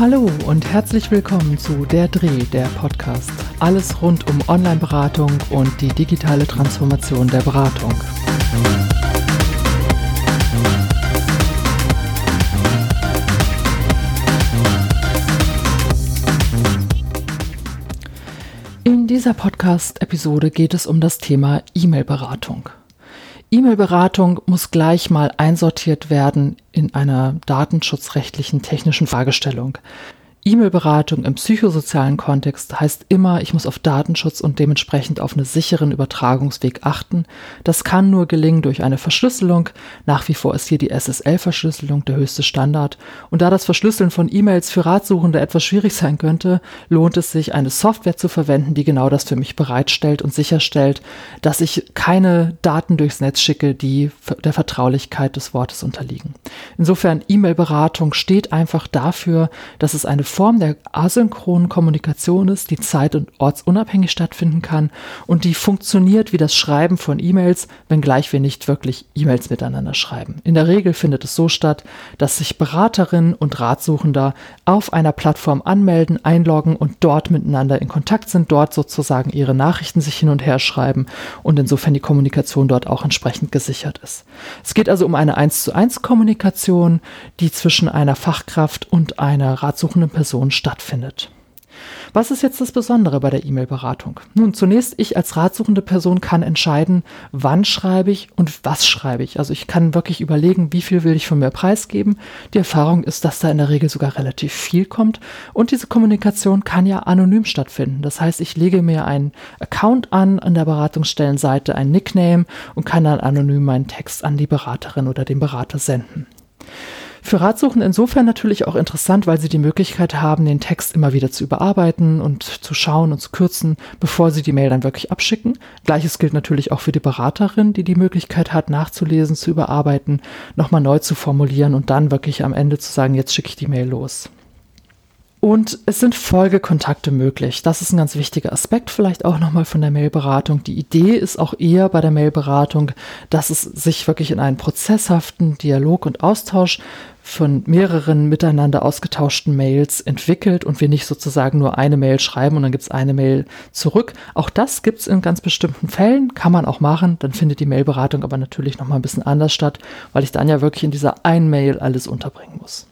Hallo und herzlich willkommen zu Der Dreh, der Podcast. Alles rund um Online-Beratung und die digitale Transformation der Beratung. In dieser Podcast-Episode geht es um das Thema E-Mail-Beratung. E-Mail-Beratung muss gleich mal einsortiert werden in einer datenschutzrechtlichen technischen Fragestellung. E-Mail-Beratung im psychosozialen Kontext heißt immer, ich muss auf Datenschutz und dementsprechend auf einen sicheren Übertragungsweg achten. Das kann nur gelingen durch eine Verschlüsselung. Nach wie vor ist hier die SSL-Verschlüsselung der höchste Standard. Und da das Verschlüsseln von E-Mails für Ratsuchende etwas schwierig sein könnte, lohnt es sich, eine Software zu verwenden, die genau das für mich bereitstellt und sicherstellt, dass ich keine Daten durchs Netz schicke, die der Vertraulichkeit des Wortes unterliegen. Insofern E-Mail-Beratung steht einfach dafür, dass es eine Form der asynchronen Kommunikation ist, die zeit- und ortsunabhängig stattfinden kann und die funktioniert wie das Schreiben von E-Mails, wenngleich wir nicht wirklich E-Mails miteinander schreiben. In der Regel findet es so statt, dass sich Beraterinnen und Ratsuchender auf einer Plattform anmelden, einloggen und dort miteinander in Kontakt sind, dort sozusagen ihre Nachrichten sich hin und her schreiben und insofern die Kommunikation dort auch entsprechend gesichert ist. Es geht also um eine 1 zu 1 Kommunikation, die zwischen einer Fachkraft und einer ratsuchenden Person Person stattfindet. Was ist jetzt das Besondere bei der E-Mail-Beratung? Nun, zunächst, ich als ratsuchende Person kann entscheiden, wann schreibe ich und was schreibe ich. Also ich kann wirklich überlegen, wie viel will ich von mir preisgeben. Die Erfahrung ist, dass da in der Regel sogar relativ viel kommt. Und diese Kommunikation kann ja anonym stattfinden. Das heißt, ich lege mir einen Account an an der Beratungsstellenseite, ein Nickname und kann dann anonym meinen Text an die Beraterin oder den Berater senden. Für Ratsuchende insofern natürlich auch interessant, weil sie die Möglichkeit haben, den Text immer wieder zu überarbeiten und zu schauen und zu kürzen, bevor sie die Mail dann wirklich abschicken. Gleiches gilt natürlich auch für die Beraterin, die die Möglichkeit hat, nachzulesen, zu überarbeiten, nochmal neu zu formulieren und dann wirklich am Ende zu sagen, jetzt schicke ich die Mail los. Und es sind Folgekontakte möglich. Das ist ein ganz wichtiger Aspekt vielleicht auch nochmal von der Mailberatung. Die Idee ist auch eher bei der Mailberatung, dass es sich wirklich in einen prozesshaften Dialog und Austausch von mehreren miteinander ausgetauschten Mails entwickelt und wir nicht sozusagen nur eine Mail schreiben und dann gibt es eine Mail zurück. Auch das gibt es in ganz bestimmten Fällen, kann man auch machen. Dann findet die Mailberatung aber natürlich nochmal ein bisschen anders statt, weil ich dann ja wirklich in dieser einen Mail alles unterbringen muss.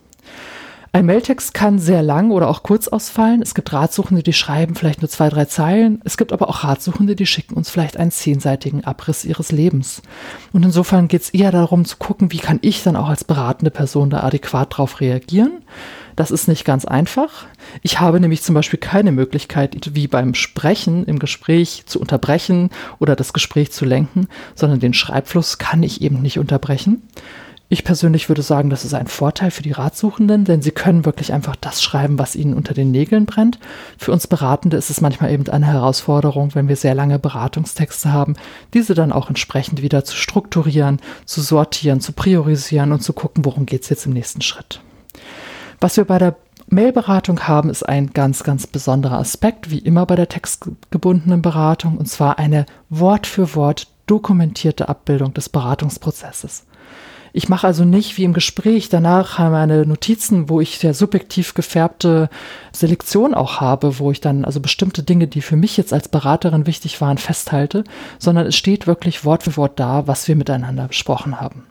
Ein Mailtext kann sehr lang oder auch kurz ausfallen. Es gibt Ratsuchende, die schreiben vielleicht nur zwei, drei Zeilen. Es gibt aber auch Ratsuchende, die schicken uns vielleicht einen zehnseitigen Abriss ihres Lebens. Und insofern geht es eher darum zu gucken, wie kann ich dann auch als beratende Person da adäquat darauf reagieren. Das ist nicht ganz einfach. Ich habe nämlich zum Beispiel keine Möglichkeit, wie beim Sprechen im Gespräch zu unterbrechen oder das Gespräch zu lenken, sondern den Schreibfluss kann ich eben nicht unterbrechen. Ich persönlich würde sagen, das ist ein Vorteil für die Ratsuchenden, denn sie können wirklich einfach das schreiben, was ihnen unter den Nägeln brennt. Für uns Beratende ist es manchmal eben eine Herausforderung, wenn wir sehr lange Beratungstexte haben, diese dann auch entsprechend wieder zu strukturieren, zu sortieren, zu priorisieren und zu gucken, worum geht es jetzt im nächsten Schritt. Was wir bei der Mailberatung haben, ist ein ganz, ganz besonderer Aspekt, wie immer bei der textgebundenen Beratung, und zwar eine Wort für Wort dokumentierte Abbildung des Beratungsprozesses. Ich mache also nicht wie im Gespräch danach meine Notizen, wo ich sehr subjektiv gefärbte Selektion auch habe, wo ich dann also bestimmte Dinge, die für mich jetzt als Beraterin wichtig waren, festhalte, sondern es steht wirklich Wort für Wort da, was wir miteinander besprochen haben.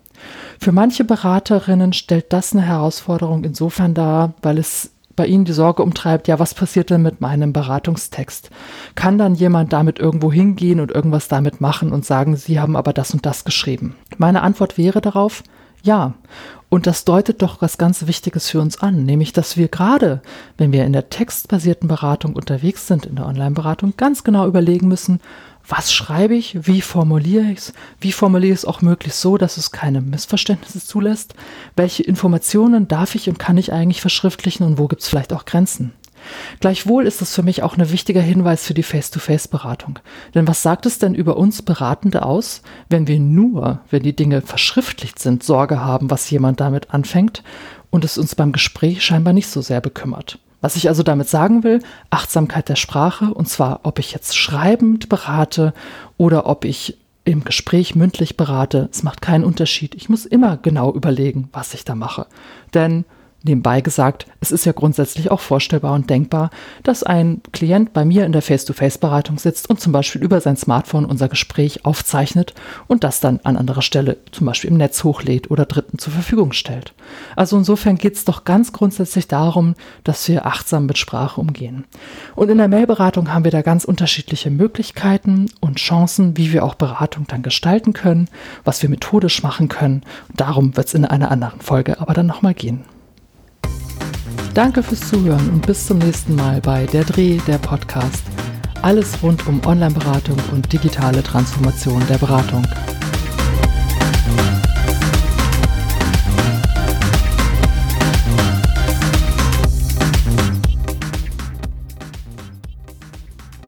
Für manche Beraterinnen stellt das eine Herausforderung insofern dar, weil es bei Ihnen die Sorge umtreibt, ja, was passiert denn mit meinem Beratungstext? Kann dann jemand damit irgendwo hingehen und irgendwas damit machen und sagen, Sie haben aber das und das geschrieben? Meine Antwort wäre darauf, ja. Und das deutet doch was ganz Wichtiges für uns an, nämlich dass wir gerade, wenn wir in der textbasierten Beratung unterwegs sind, in der Online-Beratung, ganz genau überlegen müssen, was schreibe ich, wie formuliere ich es, wie formuliere ich es auch möglichst so, dass es keine Missverständnisse zulässt, welche Informationen darf ich und kann ich eigentlich verschriftlichen und wo gibt es vielleicht auch Grenzen. Gleichwohl ist es für mich auch ein wichtiger Hinweis für die Face-to-Face-Beratung. Denn was sagt es denn über uns Beratende aus, wenn wir nur, wenn die Dinge verschriftlicht sind, Sorge haben, was jemand damit anfängt und es uns beim Gespräch scheinbar nicht so sehr bekümmert? Was ich also damit sagen will, Achtsamkeit der Sprache, und zwar ob ich jetzt schreibend berate oder ob ich im Gespräch mündlich berate, es macht keinen Unterschied. Ich muss immer genau überlegen, was ich da mache. Denn Nebenbei gesagt, es ist ja grundsätzlich auch vorstellbar und denkbar, dass ein Klient bei mir in der Face-to-Face-Beratung sitzt und zum Beispiel über sein Smartphone unser Gespräch aufzeichnet und das dann an anderer Stelle, zum Beispiel im Netz hochlädt oder Dritten zur Verfügung stellt. Also insofern geht es doch ganz grundsätzlich darum, dass wir achtsam mit Sprache umgehen. Und in der Mailberatung haben wir da ganz unterschiedliche Möglichkeiten und Chancen, wie wir auch Beratung dann gestalten können, was wir methodisch machen können. Darum wird es in einer anderen Folge aber dann nochmal gehen. Danke fürs Zuhören und bis zum nächsten Mal bei Der Dreh, der Podcast. Alles rund um Online-Beratung und digitale Transformation der Beratung.